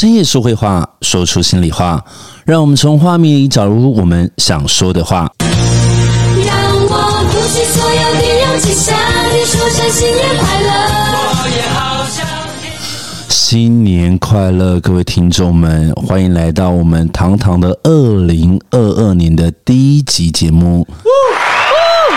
深夜说会话，说出心里话，让我们从画面里找出我们想说的话。让我鼓起所有的勇气，向你说声新年快乐。我也好想听。新年快乐，各位听众们，欢迎来到我们堂堂的二零二二年的第一集节目。呜呜呜！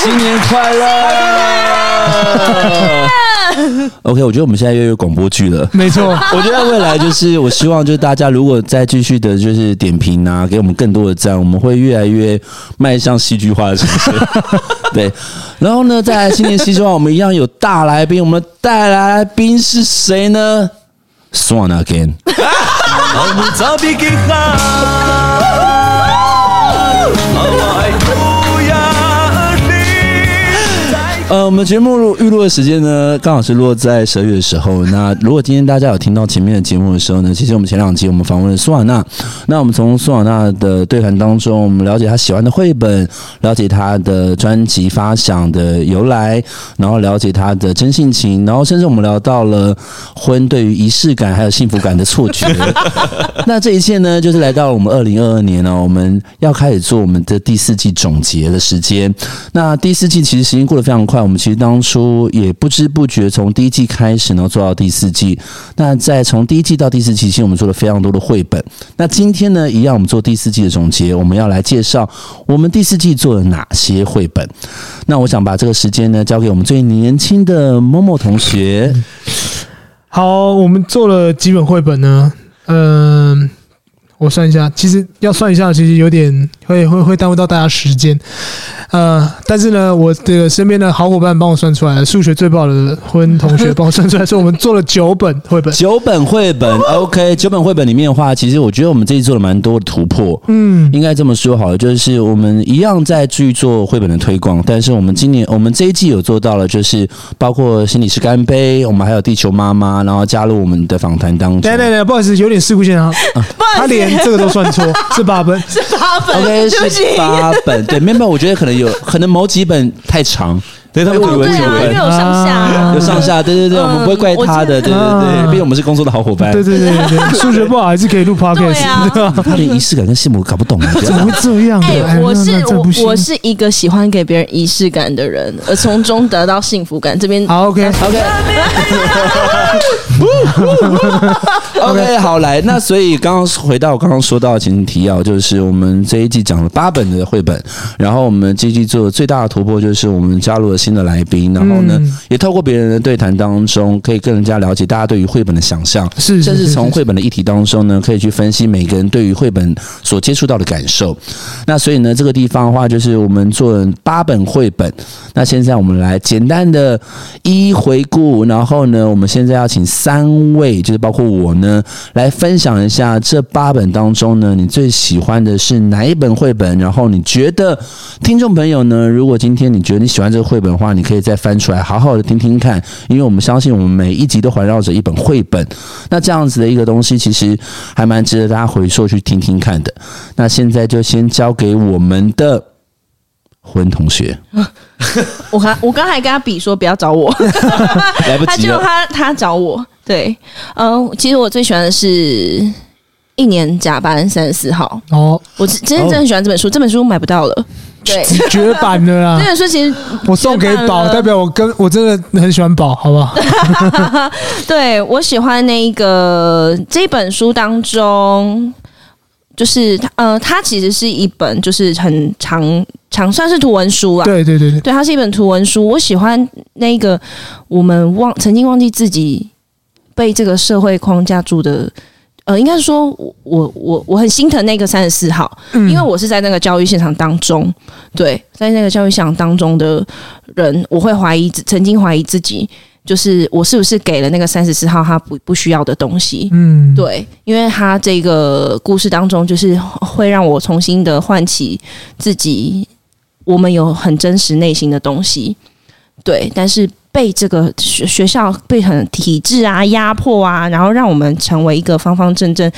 新年快乐！新年快乐！OK，我觉得我们现在又有广播剧了。没错，我觉得未来就是，我希望就是大家如果再继续的，就是点评啊，给我们更多的赞，我们会越来越迈向戏剧化的城市。对，然后呢，在新年新希望，我们一样有大来宾，我们带来宾是谁呢？Swan again。呃，我们节目预录的时间呢，刚好是落在十二月的时候。那如果今天大家有听到前面的节目的时候呢，其实我们前两集我们访问了苏瓦纳。那我们从苏瓦纳的对谈当中，我们了解他喜欢的绘本，了解他的专辑发想的由来，然后了解他的真性情，然后甚至我们聊到了婚对于仪式感还有幸福感的错觉。那这一切呢，就是来到了我们二零二二年呢，我们要开始做我们的第四季总结的时间。那第四季其实时间过得非常快。我们其实当初也不知不觉从第一季开始，然后做到第四季。那在从第一季到第四季，其实我们做了非常多的绘本。那今天呢，一样我们做第四季的总结，我们要来介绍我们第四季做了哪些绘本。那我想把这个时间呢，交给我们最年轻的某某同学。好，我们做了几本绘本呢？嗯、我算一下，其实要算一下，其实有点会会会耽误到大家时间。呃，但是呢，我这个身边的好伙伴帮我算出来了，数学最不好的婚同学帮我算出来，说我们做了九本绘本，九本绘本，OK，九本绘本里面的话，其实我觉得我们这一次做了蛮多的突破，嗯，应该这么说好了，就是我们一样在去做绘本的推广，但是我们今年我们这一季有做到了，就是包括心理师干杯，我们还有地球妈妈，然后加入我们的访谈当中。对对对，不好意思，有点事故现场，啊。他连这个都算错，是八本，是八本，OK，是八本，对，没有，我觉得可能。有可能某几本太长，对他们以为以为有上下，有上下，对对对，我们不会怪他的，对对对，毕竟我们是工作的好伙伴，对对对对，数学不好还是可以录 podcast？他连仪式感跟幸福感搞不懂，怎么会这样？哎，我是我我是一个喜欢给别人仪式感的人，而从中得到幸福感。这边好，OK OK。OK，好来，那所以刚刚回到我刚刚说到的前情提要，就是我们这一季讲了八本的绘本，然后我们这一季做的最大的突破就是我们加入了新的来宾，然后呢，也透过别人的对谈当中，可以更加了解大家对于绘本的想象，是，甚至从绘本的议题当中呢，可以去分析每个人对于绘本所接触到的感受。那所以呢，这个地方的话，就是我们做了八本绘本。那现在我们来简单的一一回顾，然后呢，我们现在要请三位，就是包括我呢。来分享一下这八本当中呢，你最喜欢的是哪一本绘本？然后你觉得听众朋友呢，如果今天你觉得你喜欢这个绘本的话，你可以再翻出来好好的听听看，因为我们相信我们每一集都环绕着一本绘本。那这样子的一个东西，其实还蛮值得大家回溯去听听看的。那现在就先交给我们的婚同学。我刚我刚才跟他比说不要找我，来不及了，他他他找我。对，嗯，其实我最喜欢的是一年甲班三十四号哦，我真真的很喜欢这本书，这本书买不到了，对，绝版的啦。这本书其实我送给宝，代表我跟我真的很喜欢宝，好不好？对，我喜欢那一个这本书当中，就是呃，它其实是一本就是很长长，算是图文书啊。对对对对，对，它是一本图文书。我喜欢那个我们忘曾经忘记自己。被这个社会框架住的，呃，应该是说我我我我很心疼那个三十四号，因为我是在那个教育现场当中，对，在那个教育现场当中的人，我会怀疑，曾经怀疑自己，就是我是不是给了那个三十四号他不不需要的东西，嗯，对，因为他这个故事当中，就是会让我重新的唤起自己，我们有很真实内心的东西，对，但是被这个学学校被很体制啊压迫啊，然后让我们成为一个方方正正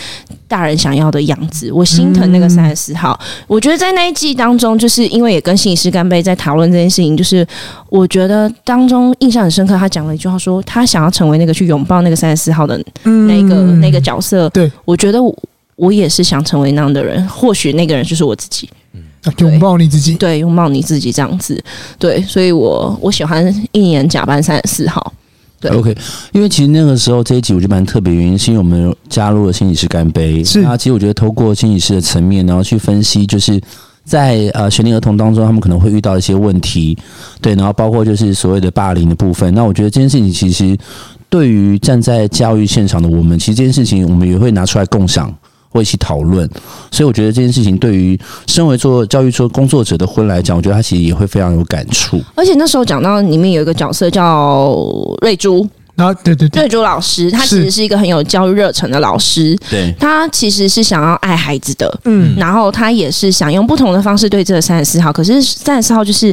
大人想要的样子。我心疼那个三十四号。嗯、我觉得在那一季当中，就是因为也跟心理师干杯在讨论这件事情，就是我觉得当中印象很深刻。他讲了一句话说，说他想要成为那个去拥抱那个三十四号的那个、嗯、那个角色。对，我觉得我，我也是想成为那样的人。或许那个人就是我自己。拥抱你自己，对，拥抱你自己这样子，对，所以我我喜欢一年假扮三十四号，对，OK，因为其实那个时候这一集我觉得蛮特别，原因是因为我们加入了心理师干杯，是。啊，其实我觉得透过心理师的层面，然后去分析，就是在呃学龄儿童当中，他们可能会遇到一些问题，对，然后包括就是所谓的霸凌的部分，那我觉得这件事情其实对于站在教育现场的我们，其实这件事情我们也会拿出来共享。会一起讨论，所以我觉得这件事情对于身为做教育做工作者的婚来讲，我觉得他其实也会非常有感触。而且那时候讲到里面有一个角色叫瑞珠，啊，对对对，瑞珠老师，他其实是。一个很有教育热忱的老师，对，他其实是想要爱孩子的，嗯，然后他也是想用不同的方式对这个三十四号，可是三十四号就是，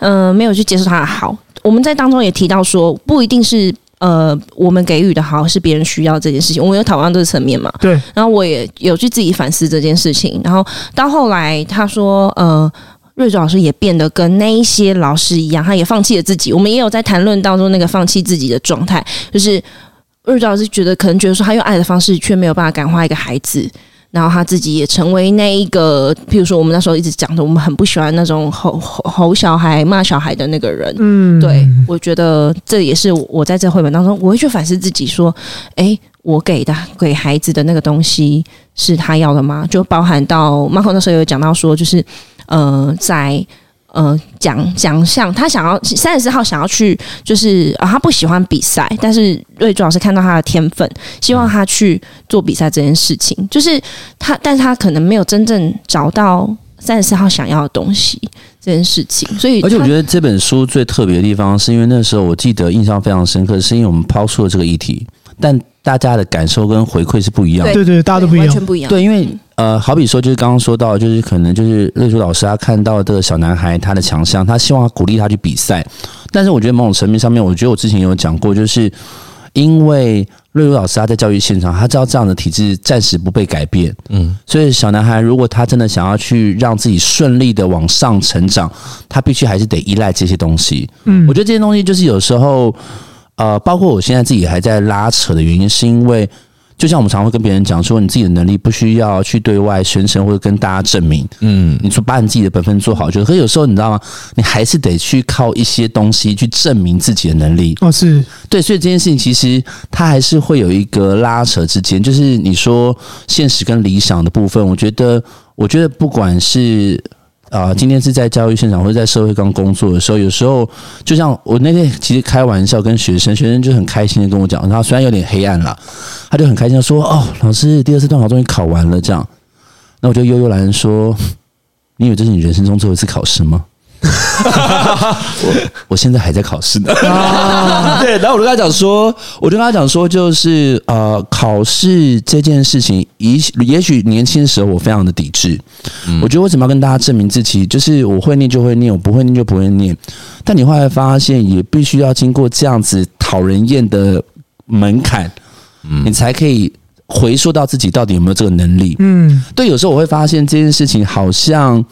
嗯、呃，没有去接受他的好。我们在当中也提到说，不一定是。呃，我们给予的好是别人需要这件事情，我们有讨论这个层面嘛？对。然后我也有去自己反思这件事情，然后到后来他说，呃，瑞祖老师也变得跟那一些老师一样，他也放弃了自己。我们也有在谈论当中那个放弃自己的状态，就是瑞祖老师觉得可能觉得说他用爱的方式却没有办法感化一个孩子。然后他自己也成为那一个，譬如说我们那时候一直讲的，我们很不喜欢那种吼吼吼小孩、骂小孩的那个人。嗯，对，我觉得这也是我在这绘本当中，我会去反思自己，说，诶，我给的给孩子的那个东西是他要的吗？就包含到 Marco 那时候有讲到说，就是呃，在。呃，奖奖项，他想要三十四号想要去，就是啊，他不喜欢比赛，但是瑞珠老师看到他的天分，希望他去做比赛这件事情，就是他，但是他可能没有真正找到三十四号想要的东西这件事情，所以，而且我觉得这本书最特别的地方，是因为那时候我记得印象非常深刻，是因为我们抛出了这个议题，但大家的感受跟回馈是不一样的，对对，大家都不一样，完全不一样，对，因为。呃，好比说，就是刚刚说到，就是可能就是瑞珠老师他看到这个小男孩他的强项，他希望他鼓励他去比赛。但是我觉得某种层面上面，我觉得我之前有讲过，就是因为瑞珠老师他在教育现场，他知道这样的体制暂时不被改变，嗯，所以小男孩如果他真的想要去让自己顺利的往上成长，他必须还是得依赖这些东西。嗯，我觉得这些东西就是有时候，呃，包括我现在自己还在拉扯的原因，是因为。就像我们常会跟别人讲说，你自己的能力不需要去对外宣称或者跟大家证明。嗯，你说把你自己的本分做好就可。可有时候你知道吗？你还是得去靠一些东西去证明自己的能力。哦，是对，所以这件事情其实它还是会有一个拉扯之间，就是你说现实跟理想的部分。我觉得，我觉得不管是。啊、今天是在教育现场或者在社会刚工作的时候，有时候就像我那天其实开玩笑跟学生，学生就很开心的跟我讲，他虽然有点黑暗了，他就很开心说：“哦，老师，第二次段考终于考完了。”这样，那我就悠悠然说：“你以为这是你人生中最后一次考试吗？” 我我现在还在考试呢。啊，对，然后我就跟他讲说，我就跟他讲说，就是呃，考试这件事情，也也许年轻的时候我非常的抵制，嗯，我觉得为什么要跟大家证明自己？就是我会念就会念，我不会念就不会念。但你后来发现，也必须要经过这样子讨人厌的门槛，嗯，你才可以回溯到自己到底有没有这个能力。嗯，对，有时候我会发现这件事情好像。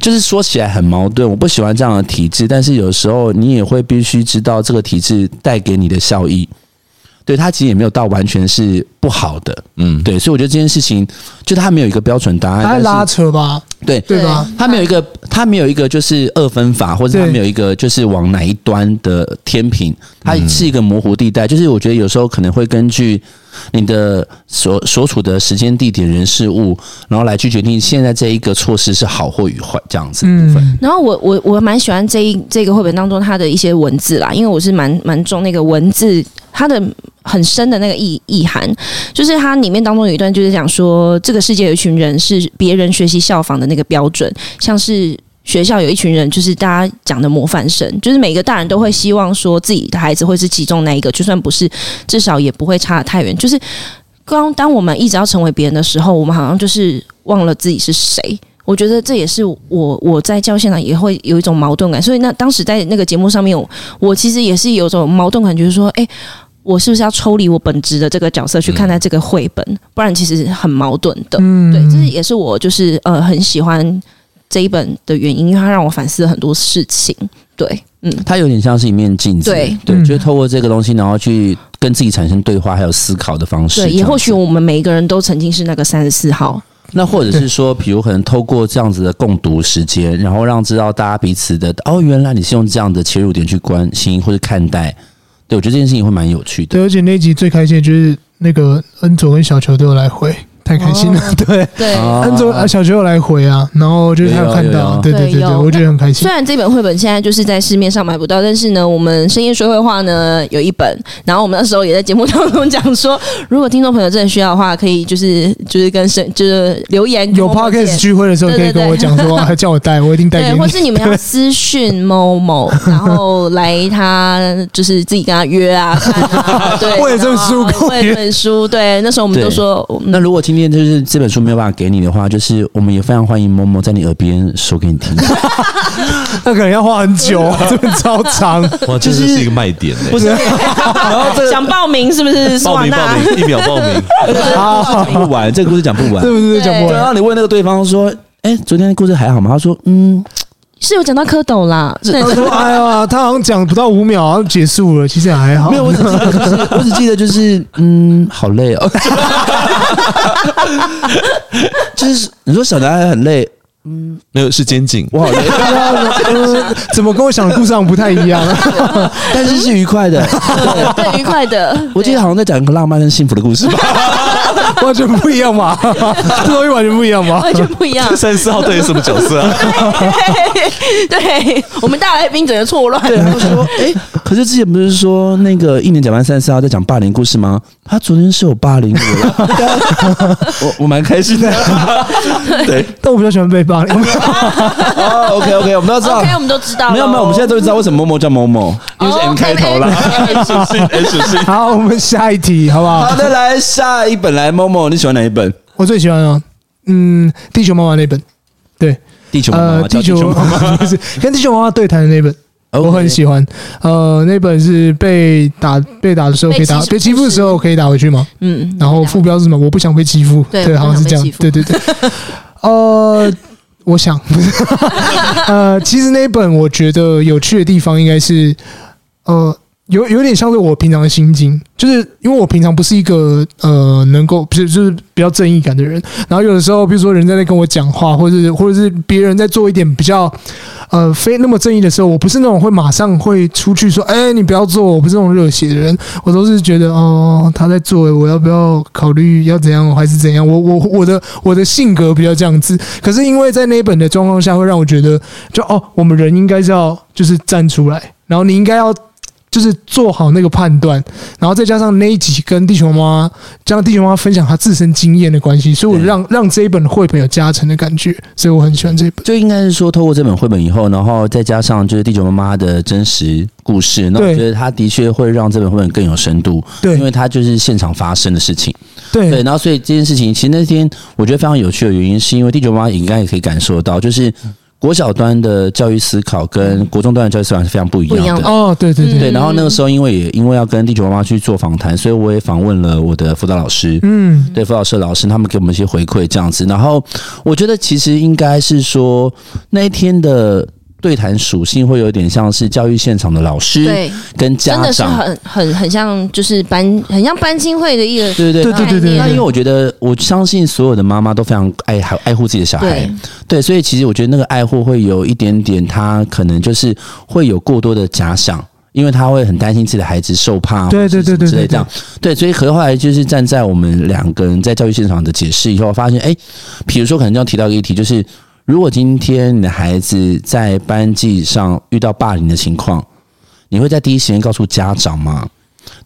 就是说起来很矛盾，我不喜欢这样的体制，但是有时候你也会必须知道这个体制带给你的效益。对，它其实也没有到完全是不好的，嗯，对，所以我觉得这件事情就它没有一个标准答案，它拉扯吧，对对吧？它没有一个，它没有一个就是二分法，或者它没有一个就是往哪一端的天平，它是一个模糊地带。就是我觉得有时候可能会根据你的所所处的时间、地点、人、事物，然后来去决定现在这一个措施是好或与坏这样子。嗯，然后我我我蛮喜欢这一这个绘本当中它的一些文字啦，因为我是蛮蛮重那个文字。它的很深的那个意意涵，就是它里面当中有一段，就是讲说，这个世界有一群人是别人学习效仿的那个标准，像是学校有一群人，就是大家讲的模范生，就是每个大人都会希望说自己的孩子会是其中那一个，就算不是，至少也不会差得太远。就是刚当我们一直要成为别人的时候，我们好像就是忘了自己是谁。我觉得这也是我我在教现场也会有一种矛盾感，所以那当时在那个节目上面，我，其实也是有种矛盾感，就是说，哎，我是不是要抽离我本职的这个角色去看待这个绘本？嗯、不然其实很矛盾的。嗯，对，这是也是我就是呃很喜欢这一本的原因，因为它让我反思了很多事情。对，嗯，它有点像是一面镜子，对对，就是透过这个东西，然后去跟自己产生对话，还有思考的方式。对，也或许我们每一个人都曾经是那个三十四号。那或者是说，比如可能透过这样子的共读时间，然后让知道大家彼此的哦，原来你是用这样的切入点去关心或者看待。对，我觉得这件事情会蛮有趣的。对，而且那一集最开心的就是那个恩佐跟小球都有来回。太开心了，对。对，安卓啊，小学有来回啊，然后就是他有看到，对对对对，我觉得很开心。虽然这本绘本现在就是在市面上买不到，但是呢，我们深夜说绘话呢有一本，然后我们那时候也在节目当中讲说，如果听众朋友真的需要的话，可以就是就是跟深就是留言，有 podcast 聚会的时候可以跟我讲说，还叫我带，我一定带给你。或是你们要私讯某某，然后来他就是自己跟他约啊，对，为了这本书，为了这本书，对，那时候我们都说，那如果今天就是这本书没有办法给你的话，就是我们也非常欢迎默默在你耳边说给你听。那可能要花很久啊，这本超长。哇，这是一个卖点呢。不是，然后想报名是不是？报名报名，一秒报名。讲不完，这个故事讲不完，对不对？讲不完。然后你问那个对方说：“哎，昨天的故事还好吗？”他说：“嗯，是有讲到蝌蚪啦。”他说：“哎呀，他好像讲不到五秒就结束了，其实还好。”没有，我只记得就是，我只记得就是，嗯，好累哦。就是你说小男孩很累，嗯，没有是肩颈，我好累，嗯，怎么跟我想的故事上不太一样？但是是愉快的，愉快的。我记得好像在讲一个浪漫跟幸福的故事吧，完全不一样嘛，这东西完全不一样嘛，完全不一样。三十四号对什么角色啊？对，对我们大来宾整个错乱。对，他说，哎，可是之前不是说那个一年讲完三十四号在讲霸凌故事吗？他昨天是有霸凌我，我我蛮开心的。对，但我比较喜欢被霸凌。哦，OK OK，我们都知道，OK，我们都知道。没有没有，我们现在都知道为什么某某叫某某，因为是 M 开头了。属性 M 属性。好，我们下一题，好不好？好的，来下一本，来某某，你喜欢哪一本？我最喜欢啊，嗯，地球妈妈那本。对，地球妈妈，地球妈妈不是 跟地球妈妈对谈的那本。我很喜欢，呃，那本是被打被打的时候可以打，被欺负的时候可以打回去吗？嗯，然后副标是什么？我不想被欺负，对，好像是这样，对对对。呃，我想，呃，其实那本我觉得有趣的地方应该是，呃。有有点像是我平常的心境，就是因为我平常不是一个呃能够不是就是比较正义感的人，然后有的时候比如说人在那跟我讲话，或者是或者是别人在做一点比较呃非那么正义的时候，我不是那种会马上会出去说，哎，你不要做，我不是那种热血的人，我都是觉得哦他在做，我要不要考虑要怎样还是怎样，我我我的我的性格比较这样子，可是因为在那本的状况下，会让我觉得就哦我们人应该是要就是站出来，然后你应该要。就是做好那个判断，然后再加上那一集跟地球妈妈，加上地球妈妈分享她自身经验的关系，所以我让让这一本绘本有加成的感觉，所以我很喜欢这本。就应该是说，透过这本绘本以后，然后再加上就是地球妈妈的真实故事，那我觉得它的确会让这本绘本更有深度。对，因为它就是现场发生的事情。对对，然后所以这件事情，其实那天我觉得非常有趣的原因，是因为地球妈妈应该也可以感受到，就是。国小端的教育思考跟国中端的教育思考是非常不一样的哦，对对对对。然后那个时候，因为也因为要跟地球妈妈去做访谈，所以我也访问了我的辅导老师，嗯，对，辅导社老师，他们给我们一些回馈这样子。然后我觉得其实应该是说那一天的。对谈属性会有点像是教育现场的老师，对，跟家长，真的是很很很像，就是班很像班亲会的一个，对对对对对对。那因为我觉得，我相信所有的妈妈都非常爱爱爱护自己的小孩，对，对，所以其实我觉得那个爱护会有一点点，他可能就是会有过多的假想，因为他会很担心自己的孩子受怕，对对对对对，这样，对，所以和后来就是站在我们两个人在教育现场的解释以后，发现，哎，比如说可能就要提到一个议题，就是。如果今天你的孩子在班级上遇到霸凌的情况，你会在第一时间告诉家长吗？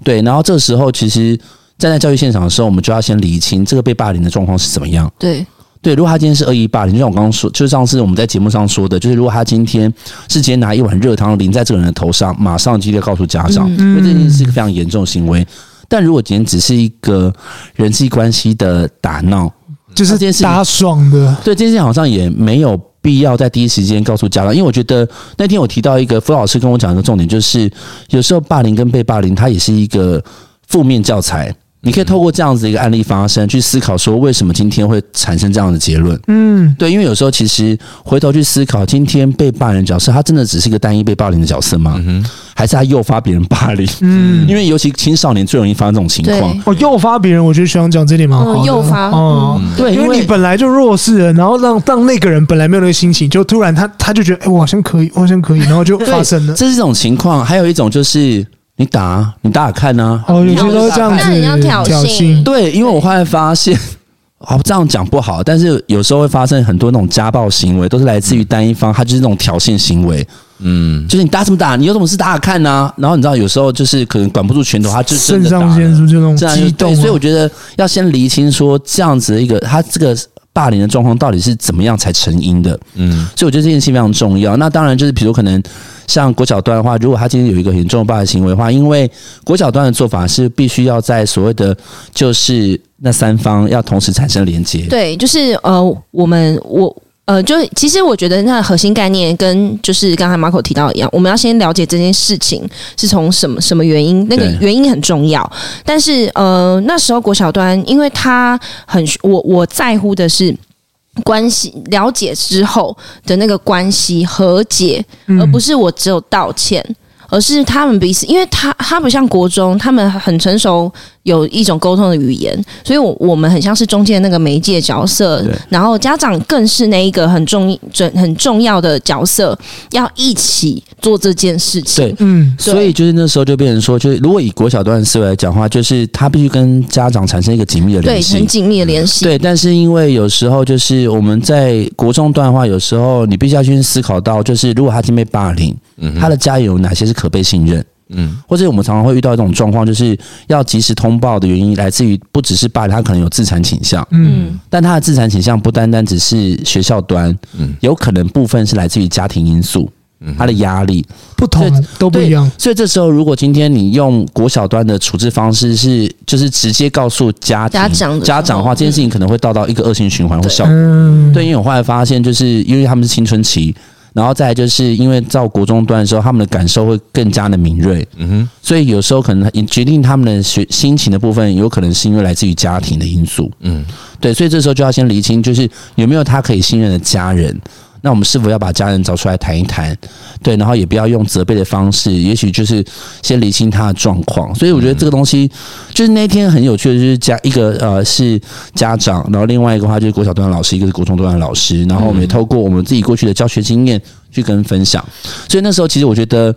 对，然后这个时候其实站在教育现场的时候，我们就要先理清这个被霸凌的状况是怎么样。对对，如果他今天是恶意霸凌，就像我刚刚说，就上次我们在节目上说的，就是如果他今天是直接拿一碗热汤淋在这个人的头上，马上就要告诉家长，因为这件事是一个非常严重的行为。但如果今天只是一个人际关系的打闹。就是这件事情打爽的，对这件事情好像也没有必要在第一时间告诉家长，因为我觉得那天我提到一个傅老师跟我讲的重点，就是有时候霸凌跟被霸凌，它也是一个负面教材。你可以透过这样子的一个案例发生，去思考说为什么今天会产生这样的结论。嗯，对，因为有时候其实回头去思考，今天被霸凌角色，他真的只是一个单一被霸凌的角色吗？嗯还是他诱发别人霸凌？嗯，因为尤其青少年最容易发生这种情况。哦诱发别人，我觉得学长讲这点蛮好的。嗯诱发哦，对，因为你本来就弱势了，然后让让那个人本来没有那个心情，就突然他他就觉得，哎，我好像可以，我好像可以，然后就发生了。这是一种情况，还有一种就是你打啊，你打打看啊。哦，有些都这样那你要子挑衅衅。对，因为我后来发现，哦，这样讲不好，但是有时候会发生很多那种家暴行为，都是来自于单一方，他就是那种挑衅行为。嗯，就是你打什么打，你有什么事打打看啊。然后你知道，有时候就是可能管不住拳头，他就真肾的打了上腺素就那种这样就激动所以我觉得要先厘清说，这样子的一个他这个霸凌的状况到底是怎么样才成因的。嗯，所以我觉得这件事情非常重要。那当然就是，比如可能像国小端的话，如果他今天有一个很严重的霸凌行为的话，因为国小端的做法是必须要在所谓的就是那三方要同时产生连接。对，就是呃，我们我呃，就其实我觉得那核心概念跟就是刚才 Marco 提到一样，我们要先了解这件事情是从什么什么原因，那个原因很重要。但是呃，那时候国小端，因为他很我我在乎的是。关系了解之后的那个关系和解，而不是我只有道歉，而是他们彼此，因为他他不像国中，他们很成熟，有一种沟通的语言，所以我我们很像是中间那个媒介角色，然后家长更是那一个很重准很重要的角色，要一起做这件事情。对，嗯，所以就是那时候就变成说，就是如果以国小段思维来讲的话，就是他必须跟家长产生一个紧密的，联系。很紧密的联系。对，但是因为有时候就是我们在国中段的话，有时候你必须要去思考到，就是如果他今天被霸凌，他的家人有哪些是可被信任？嗯，或者我们常常会遇到一种状况，就是要及时通报的原因来自于不只是爸，他可能有自残倾向，嗯，但他的自残倾向不单单只是学校端，嗯。有可能部分是来自于家庭因素，他的压力。不同都不一样。所以这时候，如果今天你用国小端的处置方式是，就是直接告诉家庭家长的家长的话，这件事情可能会到到一个恶性循环或效对，因为我后来发现，就是因为他们是青春期，然后再来就是因为到国中端的时候，他们的感受会更加的敏锐，嗯哼，所以有时候可能决定他们的学心情的部分，有可能是因为来自于家庭的因素。嗯，对，所以这时候就要先厘清，就是有没有他可以信任的家人。那我们是否要把家人找出来谈一谈？对，然后也不要用责备的方式，也许就是先理清他的状况。所以我觉得这个东西，就是那天很有趣的，就是家一个呃是家长，然后另外一个话就是国小段老师，一个是国中段老师，然后我们也透过我们自己过去的教学经验去跟分享。所以那时候其实我觉得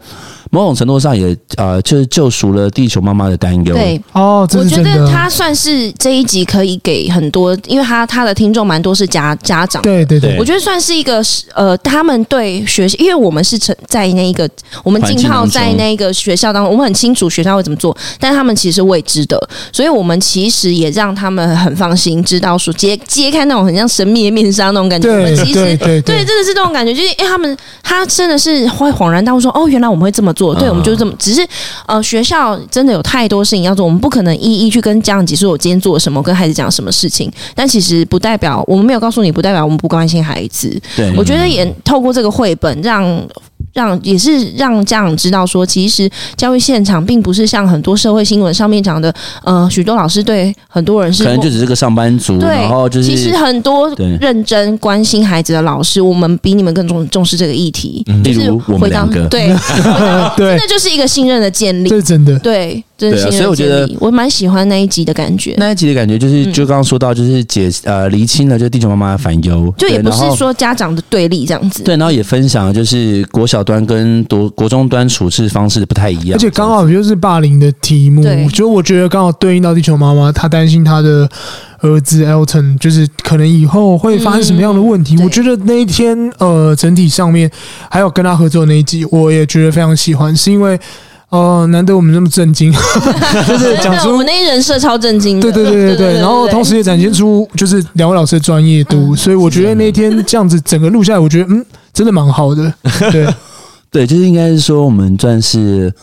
某种程度上也呃就是救赎了地球妈妈的担忧。对，哦，我觉。得他算是这一集可以给很多，因为他他的听众蛮多是家家长。对对对对我觉得算是一个呃，他们对学习，因为我们是成在那一个我们浸泡在那个学校当中，我们很清楚学校会怎么做，但他们其实是未知的，所以我们其实也让他们很放心，知道说揭揭开那种很像神秘的面纱那种感觉。我们对其实对对对，真的是这种感觉，就是因为他们他真的是会恍然大悟说，哦，原来我们会这么做，对，我们就是这么，只是呃，学校真的有太多事情要做，我们不可能一一去跟家长解释我今天做了什么，跟孩子讲什么事情，但其实不代表我们没有告诉你，不代表我们不关心孩子。对，我觉得也透过这个绘本让。让也是让家长知道说，其实教育现场并不是像很多社会新闻上面讲的，呃，许多老师对很多人是可能就只是个上班族，对，然后就是其实很多认真关心孩子的老师，我们比你们更重重视这个议题。就是例如我们回到两个对，对真的就是一个信任的建立这。是真的。对，真的所以我觉得我蛮喜欢那一集的感觉。那一集的感觉就是，就刚刚说到，就是解呃厘清了，就是地球妈妈的烦忧，就也不是说家长的对立这样子。对，然后也分享了就是国小端跟国国中端处置方式不太一样，而且刚好就是霸凌的题目，就我觉得刚好对应到地球妈妈，她担心她的儿子 Elton 就是可能以后会发生什么样的问题。嗯我觉得那一天呃整体上面还有跟他合作的那一集，我也觉得非常喜欢，是因为呃难得我们那么震惊，就是讲出，我出们。那一人设超震惊的。对对对对对，然后同时也展现出就是两位老师的专业度，嗯所以我觉得那天这样子整个录下来，我觉得嗯真的蛮好的，对。对，就是应该是说我们算是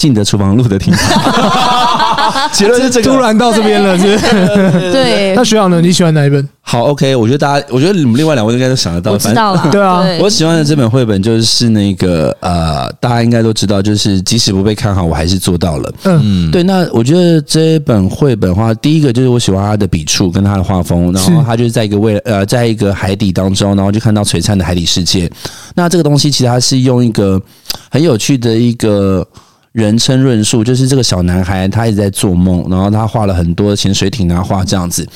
进得厨房，入得厅堂。结论是这个。突然到这边了，是不是？对那，学长呢？你喜欢哪一本？好，OK，我觉得大家，我觉得你们另外两位应该都想得到。我知道了。对啊我喜欢的这本绘本就是那个呃，大家应该都知道，就是即使不被看好，我还是做到了。嗯，对，那我觉得这一本绘本的话，第一个就是我喜欢它的笔触跟它的画风，然后它就是在一个未呃，在一个海底当中，然后就看到璀璨的海底世界。那这个东西其实它是用一个很有趣的一个。人称论述，就是这个小男孩他一直在做梦，然后他画了很多潜水艇啊，画这样子。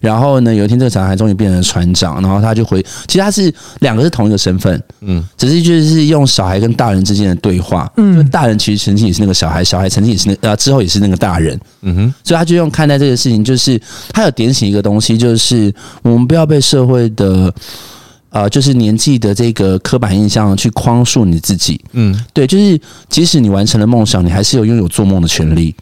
然后呢，有一天这个小男孩终于变成了船长，然后他就回，其实他是两个是同一个身份，嗯，只是就是用小孩跟大人之间的对话，嗯，大人其实曾经也是那个小孩，小孩曾经也是那呃之后也是那个大人，嗯哼，所以他就用看待这个事情，就是他有点醒一个东西，就是我们不要被社会的。啊、呃，就是年纪的这个刻板印象去框束你自己，嗯，对，就是即使你完成了梦想，你还是有拥有做梦的权利。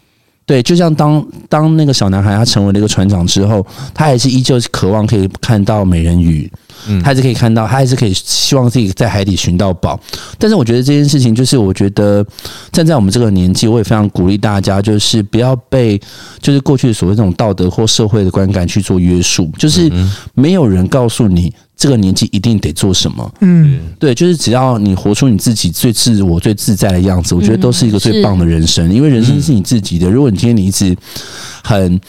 对，就像当当那个小男孩他成为了一个船长之后，他还是依旧渴望可以看到美人鱼，嗯，他还是可以看到，他还是可以希望自己在海底寻到宝。但是我觉得这件事情，就是我觉得站在我们这个年纪，我也非常鼓励大家，就是不要被就是过去的所谓这种道德或社会的观感去做约束，就是没有人告诉你。这个年纪一定得做什么？嗯，对，就是只要你活出你自己最自我、最自在的样子，我觉得都是一个最棒的人生。因为人生是你自己的。如果你今天你一直很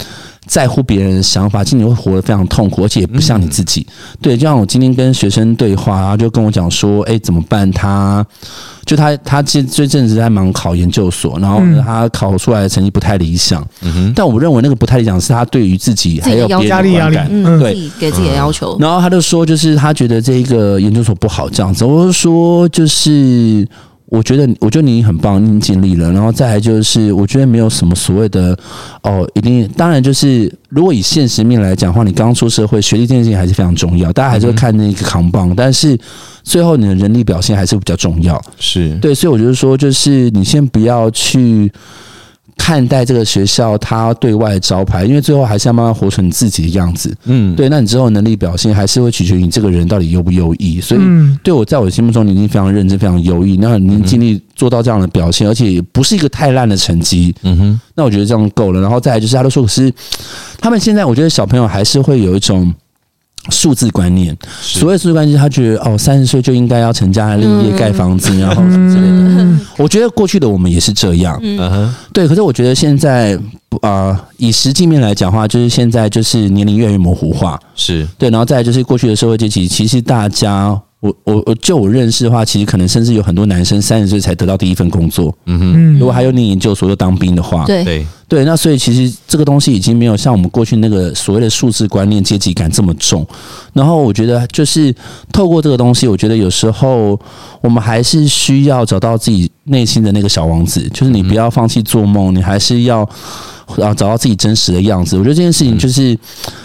在乎别人的想法，其实你会活得非常痛苦，而且也不像你自己。对，就像我今天跟学生对话，然后就跟我讲说：“哎，怎么办？他就他他这这阵子在忙考研究所，然后，他考出来的成绩不太理想。嗯哼，但我认为那个不太理想是他对于自己还有别人的观感，嗯，对，给自己的要求。然后他就说，就是他觉得这一个研究所不好这样子。我就说，就是。我觉得，我觉得你很棒，你尽力了。然后再来就是，我觉得没有什么所谓的哦，一定。当然，就是如果以现实面来讲的话，你刚出社会，学历这件事情还是非常重要，大家还是会看那个扛棒。但是最后你的人力表现还是比较重要。是对，所以我觉得说，就是你先不要去。看待这个学校，它对外的招牌，因为最后还是要慢慢活成你自己的样子。嗯，对，那你之后能力表现还是会取决于你这个人到底优不优异。所以，对我在我心目中，你已经非常认真、非常优异。那你尽力做到这样的表现，而且也不是一个太烂的成绩。嗯哼，那我觉得这样够了。然后再来就是，他都说，可是他们现在，我觉得小朋友还是会有一种。数字观念，所谓数字观念，他觉得哦，三十岁就应该要成家立业、盖房子，然后什么之类的。我觉得过去的我们也是这样，嗯哼，对。可是我觉得现在啊、呃，以实际面来讲的话，就是现在就是年龄越来越模糊化，是对。然后再来就是过去的社会阶级，其实大家。我我我就我认识的话，其实可能甚至有很多男生三十岁才得到第一份工作。嗯哼，如果还有念研究所又当兵的话，对对对，那所以其实这个东西已经没有像我们过去那个所谓的数字观念、阶级感这么重。然后我觉得就是透过这个东西，我觉得有时候我们还是需要找到自己内心的那个小王子，就是你不要放弃做梦，你还是要。然后找到自己真实的样子，我觉得这件事情就是，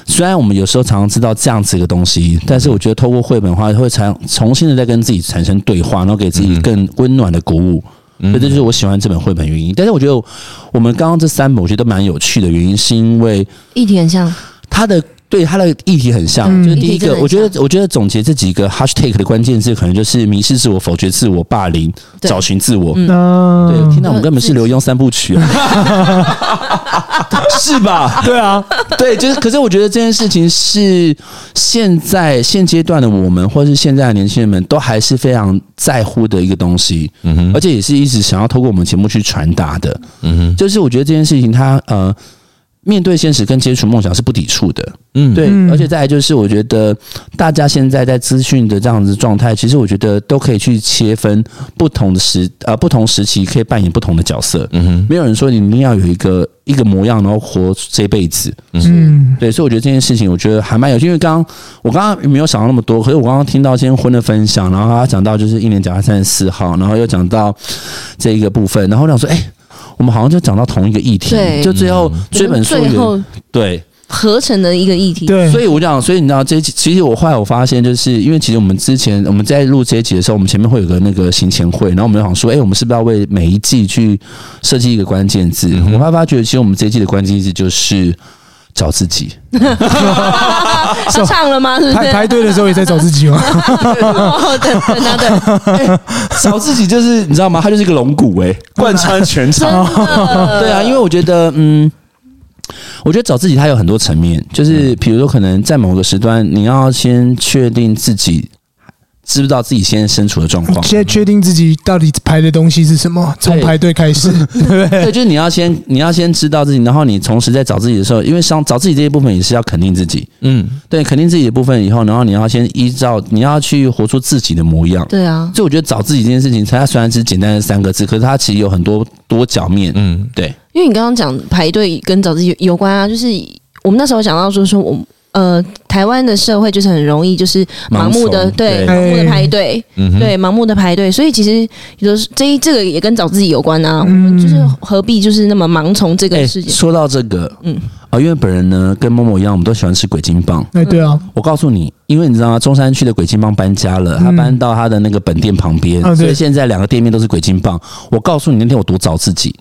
虽然我们有时候常常知道这样子一个东西，但是我觉得透过绘本的话，会产重新的再跟自己产生对话，然后给自己更温暖的鼓舞。所以这就是我喜欢这本绘本原因。但是我觉得我们刚刚这三本我觉得蛮有趣的原因，是因为议题很像它的。对他的议题很像，就是第一个，我觉得，我觉得总结这几个 hashtag 的关键字，可能就是迷失自我、否决自我、霸凌、找寻自我。嗯，对，听到我们根本是刘墉三部曲啊，是吧？对啊，对，就是，可是我觉得这件事情是现在现阶段的我们，或是现在的年轻人们都还是非常在乎的一个东西，嗯哼，而且也是一直想要透过我们节目去传达的，嗯哼，就是我觉得这件事情它呃。面对现实跟接触梦想是不抵触的，嗯，对，而且再来就是，我觉得大家现在在资讯的这样子状态，其实我觉得都可以去切分不同的时呃不同时期可以扮演不同的角色，嗯哼，没有人说你一定要有一个一个模样，然后活这辈子，嗯，对，所以我觉得这件事情，我觉得还蛮有趣，因为刚刚我刚刚没有想到那么多，可是我刚刚听到今天婚的分享，然后他讲到就是一年讲到三十四号，然后又讲到这一个部分，然后我想说，哎。我们好像就讲到同一个议题，对，就最后这本书有对。合成的一个议题，对，所以我讲，所以你知道这一集，其实我后来我发现，就是因为其实我们之前我们在录这一集的时候，我们前面会有个那个行前会，然后我们就想说，哎，我们是不是要为每一季去设计一个关键字？嗯、我发发觉，其实我们这一季的关键字就是找自己。他唱了吗？是不是？排排队的时候也在找自己吗？哦，等等他的，找自己就是你知道吗？他就是一个龙骨哎、贯穿全场。对啊，因为我觉得，嗯，我觉得找自己，它有很多层面，就是比如说，可能在某个时段，你要先确定自己知不知道自己现在身处的状况。现在确定自己到底排的东西是什么，从排队开始，对不对？对，就是你要先，你要先知道自己，然后你同时在找自己的时候，因为像找自己这一部分也是要肯定自己，嗯，对，肯定自己的部分以后，然后你要先依照，你要去活出自己的模样。对啊，所以我觉得找自己这件事情，它虽然是简单的三个字，可是它其实有很多多角面。嗯，对，因为你刚刚讲排队跟找自己有关啊，就是我们那时候讲到说说我们。呃，台湾的社会就是很容易就是盲目的盲对对盲目的排队，嗯对盲目的排队，所以其实有的时这一这个也跟找自己有关啊。我嗯们就是何必就是那么盲从这个哎，事情？说到这个，嗯嗯，啊，因为本人呢跟某某一样，我们都喜欢吃鬼金棒。哎，对啊，我告诉你，因为你知道吗？中山区的鬼金棒搬家了，他搬到他的那个本店旁边，所以现在两个店面都是鬼金棒。我告诉你，那天我多找自己，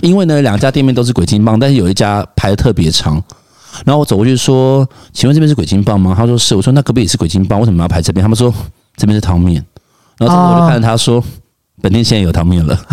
因为呢两家店面都是鬼金棒，但是有一家排的特别长。然后我走过去说：“请问这边是鬼金棒吗？”他说：“是。”我说：“那隔壁也是鬼金棒，为什么要排这边？”他们说：“这边是汤面。”然后我就看着他说：“本店现在有汤面了。”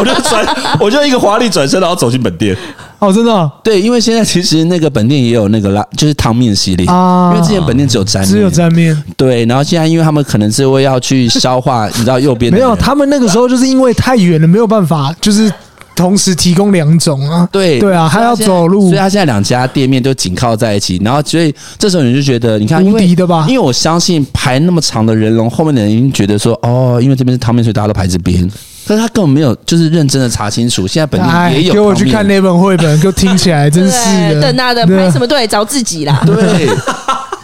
我就转，我就一个华丽转身，然后走进本店。哦，真的哦对，因为现在其实那个本店也有那个拉，就是汤面系列。啊，因为之前本店只有沾面，只有沾面，对，然后现在因为他们可能是会要去消化，你知道右边的没有，他们那个时候就是因为太远了，没有办法，就是同时提供两种啊。对对啊，他现在走路所以，他现在两家店面都紧靠在一起，然后所以这时候你就觉得，你看，因为无敌的吧因为我相信排那么长的人龙，后面的人已经觉得说，哦，因为这边是汤面，所以大家都排这边。可是他根本没有就是认真的查清楚，现在本地也有。给我去看。那本绘本，给我听起来真是对，的。等他的对排什么队？找自己啦。对，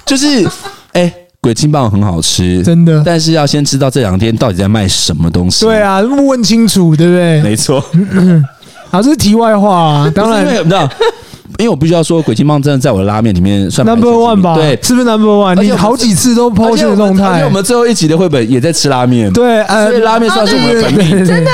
就是哎，鬼金棒很好吃，真的但是要先知道这两天到底在卖什么东西。对，啊，问清楚，对不对？没错。好，这是题外话啊。当然因为你知道，因为我必须要说，鬼金棒真的在我的拉面里面算，Number One 吧，对，是不是 Number One？你而且好几次都而 PO 且我们现的动态而且我，们最后一集的绘本也在吃拉面，，对，呃所以拉面算是我们的本命。真真的，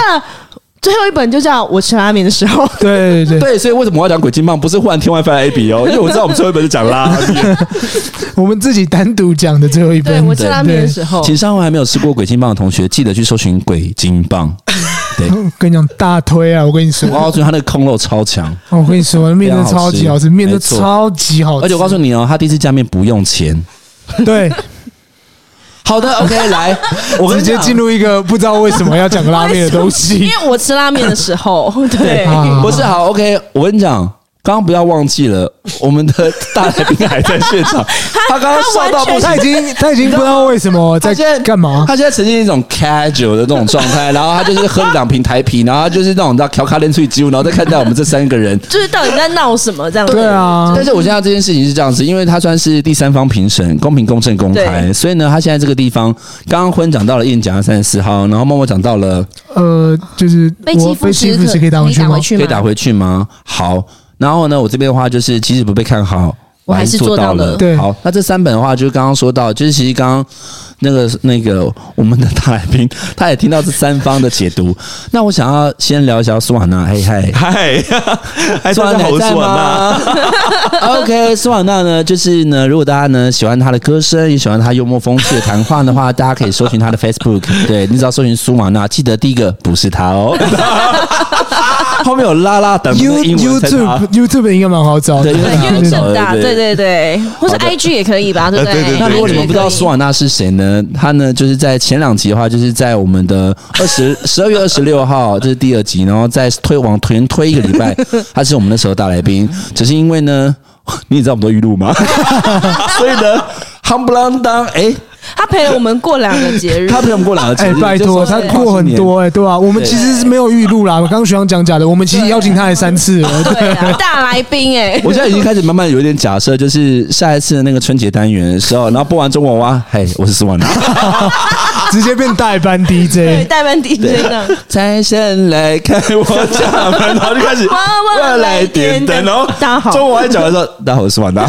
最后一本就叫我吃拉面的时候，对对对，所以为什么我要讲鬼金棒？不是忽然天外飞来一笔哦，因为我知道我们最后一本是讲拉面。我们自己单独讲的最后一本，对我吃拉面的时候，请上回还没有吃过鬼金棒的同学，记得去搜寻鬼金棒。对，我跟你讲大推啊！我跟你说，我告诉你，他那个空肉超强，我跟你说，面真的超级好吃，面都超级好吃，而且我告诉你哦，他第一次加面不用钱。对，好的，OK，来，我跟你讲。直接进入一个不知道为什么要讲拉面的东西。因为我吃拉面的时候，对，啊。不是好，OK，我跟你讲，刚刚不要忘记了，我们的大来宾还在现场，他刚刚笑到不行他已经他已经不知道为什么在他现在干嘛，他现在呈现一种 casual 的这种状态，然后他就是喝了两瓶台啤，然后他就是那种你知道调卡练脆肌，然后再看待我们这三个人。就是到底在闹什么这样子？对啊但，是我现在这件事情是这样子，因为他算是第三方评审，公平、公正、公开，所以呢，他现在这个地方，刚刚婚讲到了燕讲三十四号，然后默默讲到了呃，就是被欺负是可以打回？去吗？可以打回去吗？好，然后呢，我这边的话就是，即使不被看好，我还是做做到了。了对好，那这三本的话，就是刚刚说到，就是其实刚刚那个那个我们的大来宾，他也听到这三方的解读。那我想要先聊一下苏瓦纳，嘿嗨。嗨，还苏瓦纳在。吗？OK，苏瓦纳呢，就是呢，如果大家呢喜欢他的歌声，也喜欢他幽默风趣的谈话的话，大家可以搜寻他的 Facebook。对，你只要搜寻苏瓦纳，记得第一个不是他哦，后面有拉拉等他 YouTube YouTube 应该蛮好找的。对，因为对，因为对正大，对对。对对，或是 IG 也可以吧，对对？对对？那如果你们不知道苏瓦纳是谁呢？他呢，就是在前两集的话，就是在我们的二十十二月二十六号，这是第二集，然后再推往推推一个礼拜，他是我们那时候大来宾。只是因为呢，你也知道我们都预录吗？所以呢，夯不啷当，哎，他陪了我们过两个节日，他陪我们过两个节哎日，，拜托，他过很多哎，对吧？我们其实是没有预录啦。我刚刚学长讲假的，我们其实邀请他来三次了。对啊，大来宾哎，我现在已经开始慢慢有一点假设，就是下一次的那个春节单元的时候，然后播完中文哇，嘿，我是苏瓦纳。直接变代班对，DJ。代班 DJ 这样。财神来开我家门，然后就开始哇哇来点灯然后大家好中文还讲的时候，大家好，我是万达。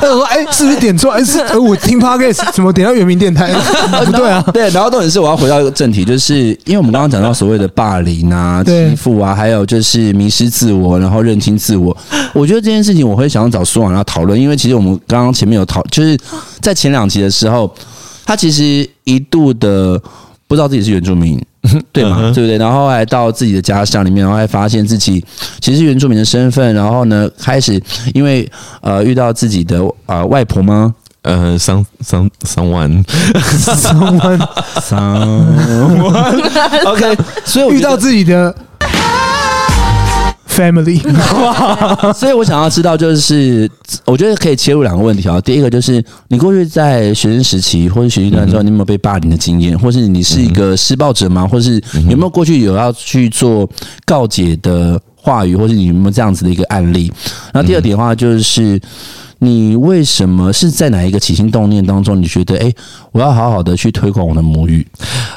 我说：“哎，是不是点错？哎，是呃我听 Podcast 怎么点到原名电台？不对啊。对，然后重点是我要回到一个正题，就是因为我们刚刚讲到所谓的霸凌啊、对欺负啊，还有就是迷失自我，然后认清自我。我觉得这件事情我会想要找苏婉要讨论，因为其实我们刚刚前面有讨，就是在前两集的时候，他其实一度的不知道自己是原住民，对嘛，对不对？然后还到自己的家乡里面，然后还发现自己其实原住民的身份，然后呢，开始因为呃遇到自己的呃外婆吗？呃，三三三万，三万三万 OK，所以我遇到自己的 family，所以我想要知道，就是我觉得可以切入两个问题啊。第一个就是你过去在学生时期或者学习段之后，你有没有被霸凌的经验，或是你是一个施暴者吗？或是有没有过去有要去做告解的话语，或是你有没有这样子的一个案例？然后第二点的话就是。你为什么是在哪一个起心动念当中，你觉得哎、欸，我要好好的去推广我的母语？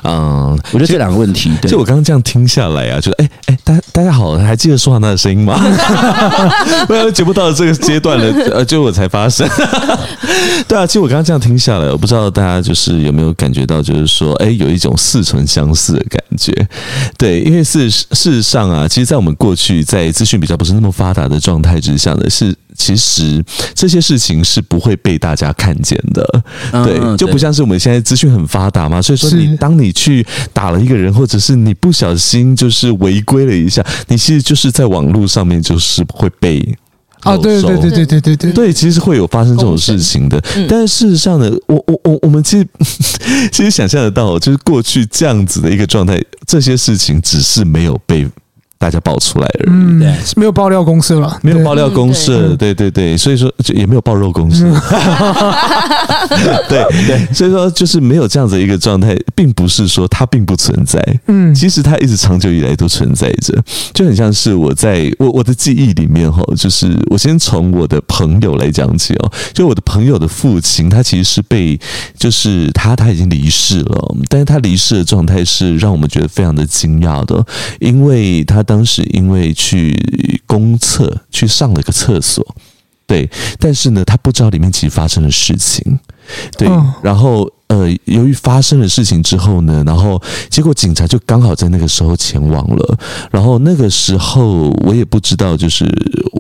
嗯，我觉得这两个问题，对就我刚刚这样听下来啊，就哎哎，大大家好，还记得说话那的声音吗？没有节目到了这个阶段了，呃，就我才发生。对啊，其实我刚刚这样听下来，我不知道大家就是有没有感觉到，就是说，哎，有一种似曾相识的感觉。对，因为事事实上啊，其实，在我们过去在资讯比较不是那么发达的状态之下呢，是。其实这些事情是不会被大家看见的，对，就不像是我们现在资讯很发达嘛。所以说，你当你去打了一个人，或者是你不小心就是违规了一下，你其实就是在网络上面就是会被啊，对对对对对对对，其实会有发生这种事情的。但是事实上呢，我我我我们其实 其实想象得到，就是过去这样子的一个状态，这些事情只是没有被。大家爆出来而已，嗯，没有爆料公司了，没有爆料公司，对。对对，所以说就也没有爆肉公社，对对，所以说就是没有这样子一个状态，并不是说它并不存在，嗯，其实它一直长久以来都存在着，就很像是我在我我的记忆里面哈，就是我先从我的朋友来讲起哦，就我的朋友的父亲，他其实是被就是他他已经离世了，但是他离世的状态是让我们觉得非常的惊讶的，因为他。当时因为去公厕去上了个厕所，对，但是呢，他不知道里面其实发生了事情，对，然后呃，由于发生了事情之后呢，然后结果警察就刚好在那个时候前往了，然后那个时候我也不知道，就是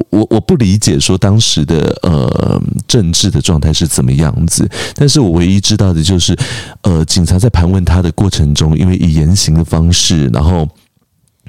我我不理解说当时的呃政治的状态是怎么样子，但是我唯一知道的就是，呃，警察在盘问他的过程中，因为以言行的方式，然后。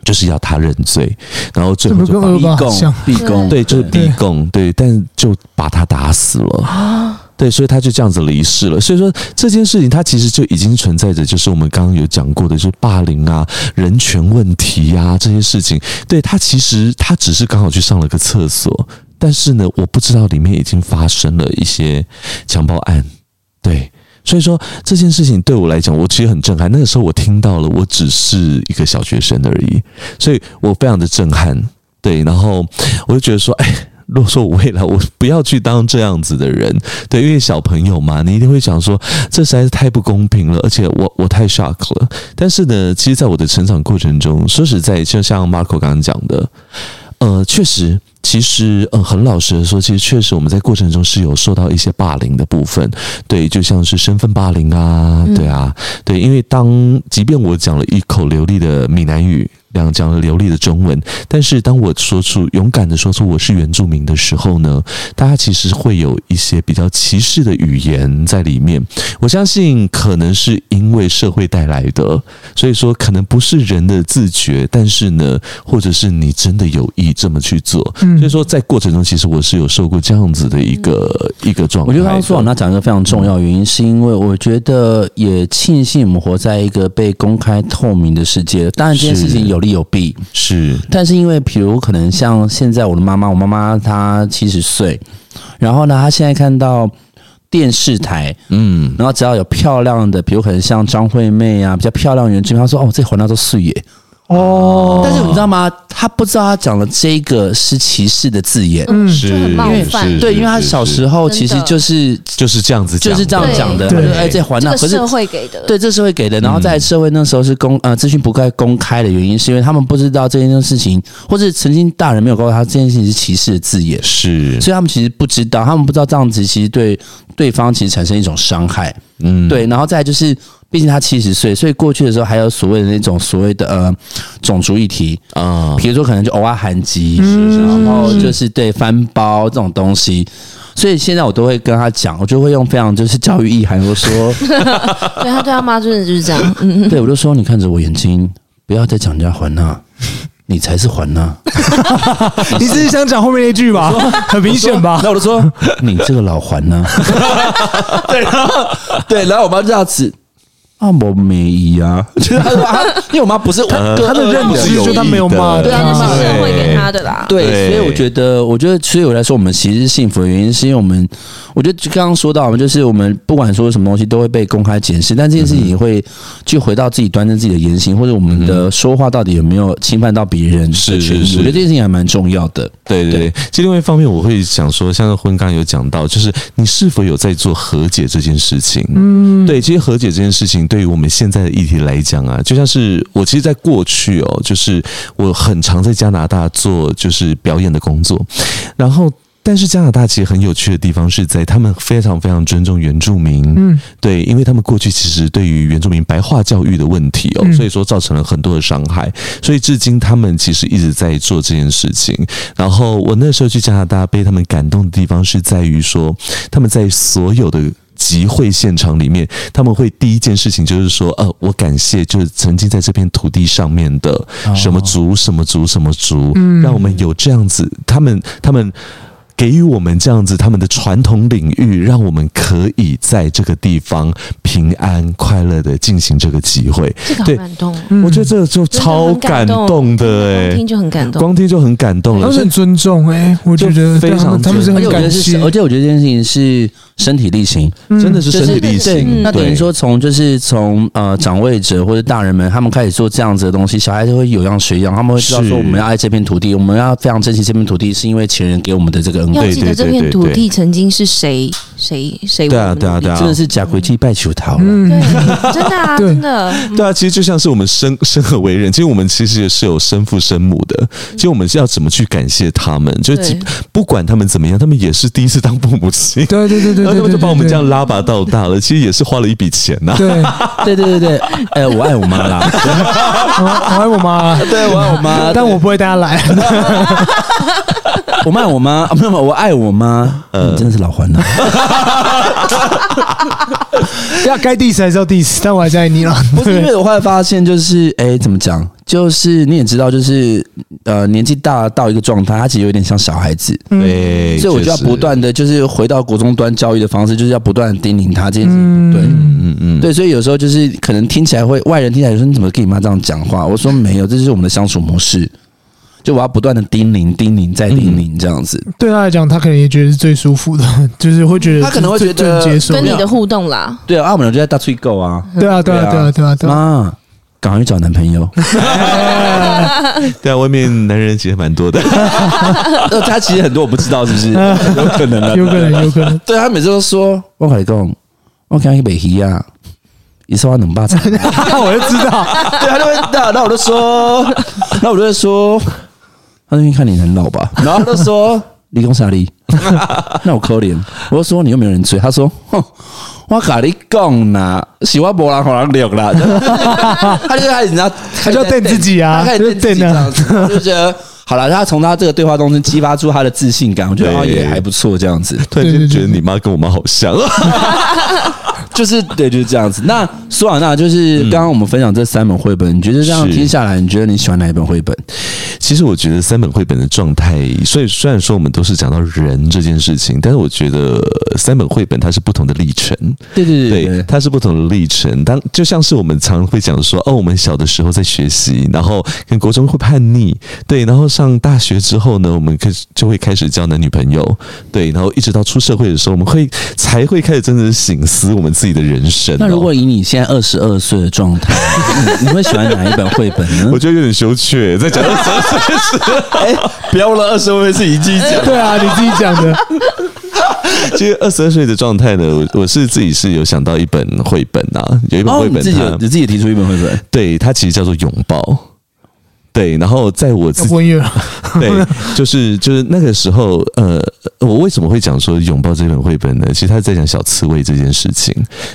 就是要他认罪，然后最后就逼供，逼供，对，就是逼供，对，但就把他打死了啊，对，所以他就这样子离世了。所以说这件事情，它其实就已经存在着，就是我们刚刚有讲过的，就是霸凌啊、人权问题啊这些事情。对，他其实他只是刚好去上了个厕所，但是呢，我不知道里面已经发生了一些强暴案，对。所以说这件事情对我来讲，我其实很震撼。那个时候我听到了，我只是一个小学生而已，所以我非常的震撼。对，然后我就觉得说，哎，如果说我未来我不要去当这样子的人，对，因为小朋友嘛，你一定会想说，这实在是太不公平了，而且我我太 shock 了。但是呢，其实在我的成长过程中，说实在，就像 Marco 刚刚讲的，呃，确实。其实，呃，很老实的说，其实确实我们在过程中是有受到一些霸凌的部分，对，就像是身份霸凌啊，对啊，对，因为当即便我讲了一口流利的闽南语。讲讲了流利的中文，但是当我说出勇敢的说出我是原住民的时候呢，大家其实会有一些比较歧视的语言在里面。我相信可能是因为社会带来的，所以说可能不是人的自觉，但是呢，或者是你真的有意这么去做。所以说在过程中，其实我是有受过这样子的一个一个状态。我觉得刚刚苏网他讲一个非常重要原因，是因为我觉得也庆幸我们活在一个被公开透明的世界。当然，这件事情有。有弊。是，但是因为，比如可能像现在我的妈妈，我妈妈她七十岁，然后呢，她现在看到电视台，嗯，然后只要有漂亮的，比如可能像张惠妹啊，比较漂亮的人，基本上说哦，这环绕都素野，哦，但是你知道吗？他不知道他讲的这个是歧视的字眼。嗯，是就很冒犯。是对，因为他小时候其实就是就是这样子讲的，就是这样讲的，对他就哎，这还那可是社会给的，对，这社会给的。然后在社会那时候是公呃资讯不该公开的原因，是因为他们不知道这件事情，或者曾经大人没有告诉他这件事情是歧视的字眼，是，所以他们其实不知道，他们不知道这样子其实对对方其实产生一种伤害。嗯，对，然后再就是，毕竟他七十岁，所以过去的时候还有所谓的那种所谓的呃种族议题。啊，比如说可能就偶尔韩籍，嗯。然后就是对翻包这种东西。所以现在我都会跟他讲，我就会用非常就是教育意涵，我说，对他对他妈真的就是这样，嗯嗯，对我就说，你看着我眼睛，不要再讲人家环呐，你才是环娜。你只是想讲后面那句吧？很明显吧？那我就说，你这个老环呢。对，然后对，然后我妈就这样子。啊，我没意啊，就是他说啊，因为我妈不是我哥，他的认知就他没有骂，对啊，这是社会给他的啦。对，所以我觉得，我觉得，所以我来说，我们其实是幸福的原因，是因为我们，我觉得就刚刚说到，我们就是我们不管说什么东西都会被公开检视，但这件事情也会去回到自己端正自己的言行，或者我们的说话到底有没有侵犯到别人？是是是我觉得这件事情还蛮重要的。对对对，其实另外一方面，我会想说，像婚刚刚有讲到，就是你是否有在做和解这件事情？嗯，对，其实和解这件事情，对于我们现在的议题来讲啊，就像是我其实，在过去哦，就是我很常在加拿大做就是表演的工作，然后。但是加拿大其实很有趣的地方是在他们非常非常尊重原住民，嗯，对，因为他们过去其实对于原住民白话教育的问题哦，所以说造成了很多的伤害，所以至今他们其实一直在做这件事情。然后我那时候去加拿大被他们感动的地方是在于说，他们在所有的集会现场里面，他们会第一件事情就是说，呃，我感谢就是曾经在这片土地上面的什么族什么族什么族，嗯，让我们有这样子，他们他们。给予我们这样子他们的传统领域，让我们可以在这个地方平安快乐的进行这个集会。这个很感动，我觉得这个就超感动的哎，光听就很感动，光听就很感动了。他们很尊重哎，我觉得非常，他们是很感谢，而且我觉得这件事情是身体力行，真的是身体力行。那等于说，从就是从呃长辈者或者大人们，他们开始做这样子的东西，小孩子会有样学样，他们会知道说，我们要爱这片土地，我们要非常珍惜这片土地，是因为前人给我们的这个恩惠。要记得这片土地曾经是谁谁谁对啊对啊对啊，真的是假鬼祭拜求桃了，对，真的啊，真的对啊，其实就像是我们生生而为人，其实我们其实也是有生父生母的，其实我们是要怎么去感谢他们？就不管他们怎么样，他们也是第一次当父母亲，对对对对，然后他们就把我们这样拉拔到大了，其实也是花了一笔钱呐。对。对对对对，哎，我爱我妈啦，我爱我妈，对我爱我妈，但我不会带她来。我爱我妈，没 有没有，我爱我妈，嗯，真的是老欢了。要该 diss 还是要 diss，但我还是爱你了。不是因为我后来发现，就是哎，怎么讲？就是你也知道，就是呃，年纪大到一个状态，他其实有点像小孩子。对，所以我就要不断的就是回到国中端教育的方式，就是要不断的叮咛他这件事情不对，嗯嗯，对，所以有时候就是可能听起来会外人听起来说，你怎么跟你妈这样讲话？我说没有，这就是我们的相处模式。就我要不断的叮咛、叮咛再叮咛这样子。对他来讲，他可能也觉得是最舒服的，就是会觉得他可能会觉得接受跟你的互动啦。对啊，澳门人就在大吹狗啊。对啊，对啊，对啊，对啊，对啊。妈，赶快去找男朋友。对啊，外面男人其实蛮多的。他其实很多我不知道，是不是？有可能啊，有可能，有可能。对他每次都说：“我跟你讲，我看去北溪啊。”你说话能霸场，我就知道。对，他就会那那我就说，那我就会说。他说：“看你很老吧？”然后他就说：“你讲啥哩？” 那我可怜。我就说：“你又没有人追。”他说：“ 哼，我跟你讲啦，喜欢波浪好像六啦。”他就开始，你知道，他就要瞪自己啊，他开始瞪自己这样子，就觉得好了。他从他这个对话中激发出他的自信感，我觉得也还不错。这样子，突然间觉得你妈跟我妈好像。就是对，就是这样子。那说完那，就是刚刚我们分享这三本绘本，你觉得这样听下来，你觉得你喜欢哪一本绘本？其实我觉得三本绘本的状态，所以虽然说我们都是讲到人这件事情，但是我觉得三本绘本它是不同的历程。对对对对，它是不同的历程。当就像是我们常会讲说，哦，我们小的时候在学习，然后跟国中会叛逆，对，然后上大学之后呢，我们开始就会开始交男女朋友，对，然后一直到出社会的时候，我们会才会开始真正的醒思我们自己的人生哦。那如果以你现在二十二岁的状态，你会喜欢哪一本绘本呢？我觉得有点羞怯，在讲二十二岁 不要忘了二十二岁是你自己讲，对啊，你自己讲的。其实二十二岁的状态呢，我我是自己是有想到一本绘本啊，有一本绘本，你自己有你自己提出一本绘本，对，它其实叫做拥抱。对，然后在我自己 对，就是就是那个时候，呃，我为什么会讲说拥抱这本绘本呢？其实他在讲小刺猬这件事情。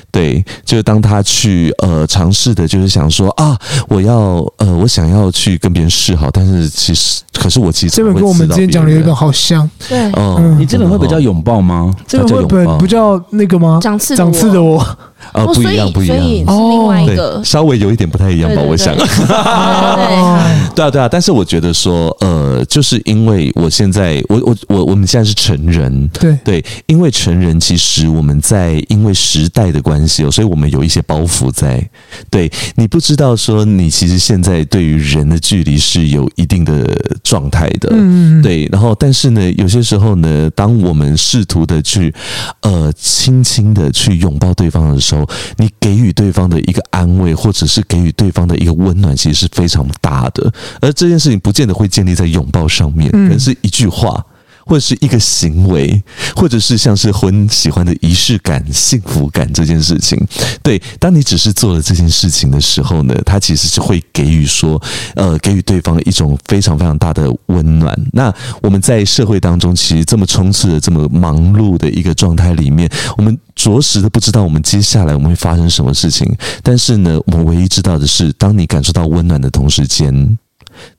对，就是当他去呃尝试的，就是想说啊，我要呃，我想要去跟别人示好，但是其实，可是我其实这本跟我们之前讲的有一本好像。对，哦、嗯，你这本绘本叫拥抱吗？这本绘本不叫那个吗？长刺长刺的我。啊、哦，不一样，不一样，是另外一个，对，稍微有一点不太一样吧，我想。对啊，对啊，但是我觉得说，呃，就是因为我现在，我我我我们现在是成人，对对，因为成人，其实我们在因为时代的关系哦，所以我们有一些包袱在。对，你不知道说，你其实现在对于人的距离是有一定的状态的，嗯，对。然后，但是呢，有些时候呢，当我们试图的去，呃，轻轻的去拥抱对方的时候，你给予对方的一个安慰，或者是给予对方的一个温暖，其实是非常大的。而这件事情不见得会建立在拥抱上面，可能是一句话。或者是一个行为，或者是像是婚喜欢的仪式感、幸福感这件事情。对，当你只是做了这件事情的时候呢，它其实是会给予说，呃，给予对方一种非常非常大的温暖。那我们在社会当中，其实这么充斥的、这么忙碌的一个状态里面，我们着实的不知道我们接下来我们会发生什么事情。但是呢，我们唯一知道的是，当你感受到温暖的同时间。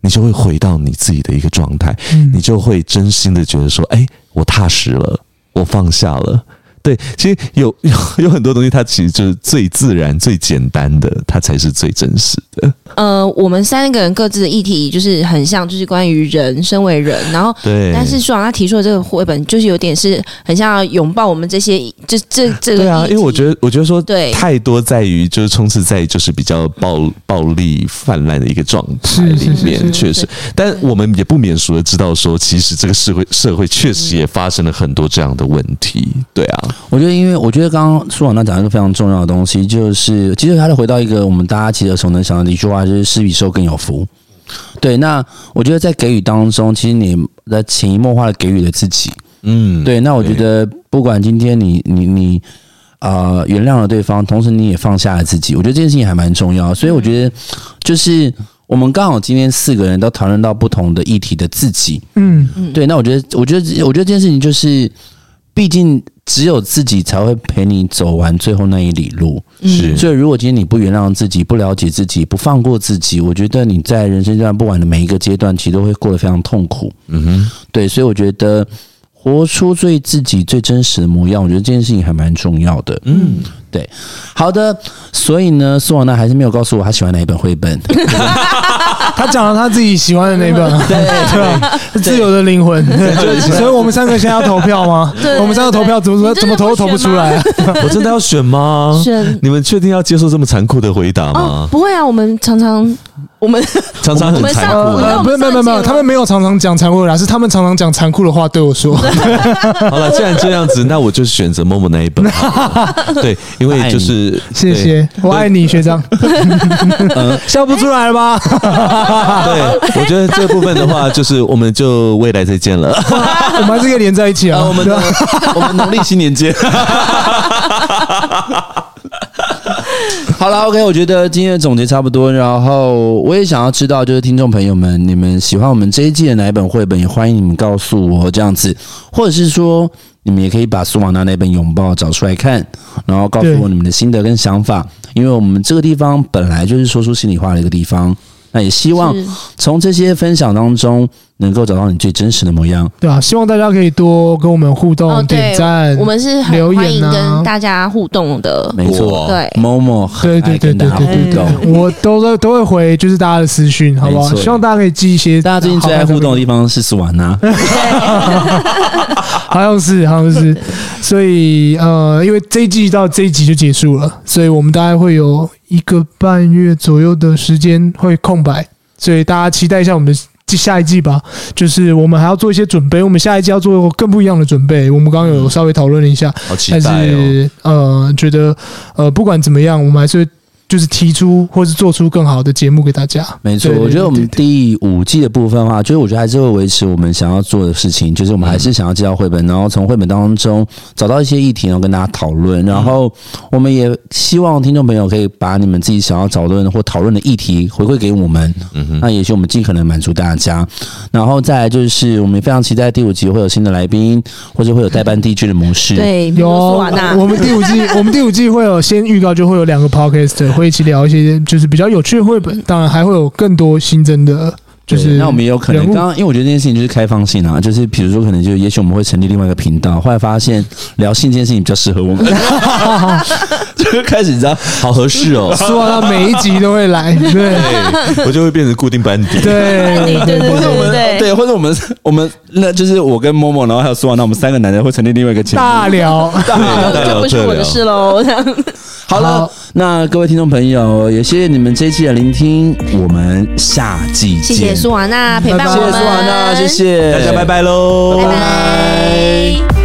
你就会回到你自己的一个状态，你就会真心的觉得说，哎，我踏实了，我放下了。对，其实有 有有很多东西，它其实就是最自然、最简单的，它才是最真实的。呃，我们三个人各自的议题就是很像，就是关于人，身为人，然后对，但是舒昂他提出的这个绘本，就是有点是很像要拥抱我们这些，这这这个对啊，因为我觉得，我觉得说对太多在于就是充斥在就是比较暴暴力泛滥的一个状态里面，确实，但我们也不免俗的知道说，其实这个社会社会确实也发生了很多这样的问题，对啊。我觉得，因为我觉得刚刚舒昂那讲一个非常重要的东西，就是其实他就回到一个我们大家其实耳熟能详的一句话，就是“施比受更有福”。对，那我觉得在给予当中，其实你的潜移默化的给予了自己，嗯，对。那我觉得，不管今天你你你啊、呃、原谅了对方，同时你也放下了自己，我觉得这件事情还蛮重要。所以我觉得，就是我们刚好今天四个人都讨论到不同的议题的自己，嗯嗯，对。那我觉得，我觉得，我觉得这件事情就是。毕竟只有自己才会陪你走完最后那一里路，是。所以如果今天你不原谅自己，不了解自己，不放过自己，我觉得你在人生阶段不管的每一个阶段，其实都会过得非常痛苦。嗯哼，对。所以我觉得活出最自己最真实的模样，我觉得这件事情还蛮重要的。嗯，对。好的，所以呢，舒昂呢还是没有告诉我他喜欢哪一本绘本。他讲了他自己喜欢的那本，对 对，自由的灵魂。所以，我们三个现在要投票吗？我们三个投票怎么怎么怎么投都投不出来啊！我真的要选吗？选？你们确定要接受这么残酷的回答吗？不会啊，我们常常我们常常很残酷。没有没有没有，他们没有常常讲残酷的话，是他们常常讲残酷的话对我说。好了，既然这样子，那我就选择 Momo 那一本。对，因为就是谢谢，我爱你学长。笑不出来了吧？对，我觉得这部分的话，就是我们就未来再见了。我们还是可以连在一起啊！我们的我们农历新年见。好了，OK，我觉得今天的总结差不多。然后我也想要知道，就是听众朋友们，你们喜欢我们这一季的哪一本绘本？也欢迎你们告诉我这样子，或者是说，你们也可以把苏瓦娜那本拥抱找出来看，然后告诉我你们的心得跟想法。因为我们这个地方本来就是说出心里话的一个地方。那也希望是从这些分享当中，能够找到你最真实的模样。对啊，希望大家可以多跟我们互动、哦，点赞，，我们是很留言啊欢迎跟大家互动的。没错，哇对某某很对对对爱跟大家对对对互动。我都都都会回，就是大家的私讯，好不好？希望大家可以寄一些。大家最近最爱互动的地方是斯瓦纳，好像是，好像是。所以呃，因为这一季到这一集就结束了，所以我们大概会有一个半月左右的时间会空白，所以大家期待一下我们的下一季吧。就是我们还要做一些准备，我们下一季要做更不一样的准备。我们刚刚有稍微讨论了一下，但好期待哦！是呃，觉得呃，不管怎么样，我们还是会就是提出或是做出更好的节目给大家。没错，我觉得我们第五季的部分的话，就是我觉得还是会维持我们想要做的事情，就是我们还是想要介绍绘本，然后从绘本当中找到一些议题，然后跟大家讨论。然后我们也希望听众朋友可以把你们自己想要讨论或讨论的议题回馈给我们，嗯哼，那也许我们尽可能满足大家。然后再来就是，我们也非常期待第五集会有新的来宾，或者会有代班 DJ 的模式。，对，有说苏瓦纳，我们第五季，我们第五季会有先预告，就会有两个 podcast 会一起聊一些就是比较有趣的绘本，当然还会有更多新增的，就是那我们也有可能刚刚，因为我觉得这件事情就是开放性啊，就是比如说可能就也许我们会成立另外一个频道，后来发现聊性这件事情比较适合我们，就开始你知道，好合适哦。希望他每一集都会来，对对，我就会变成固定班底。对对对对或者我们对对，或者我们我们那就是我跟某某，然后还有苏瓦，那我们三个男人会成立另外一个节目。大聊，大聊就不是我的事喽。这样好了好，那各位听众朋友，也谢谢你们这一期的聆听，我们下季见。谢谢苏瓦娜陪伴谢谢我们，苏瓦娜，谢谢。大家拜拜�喽，拜拜。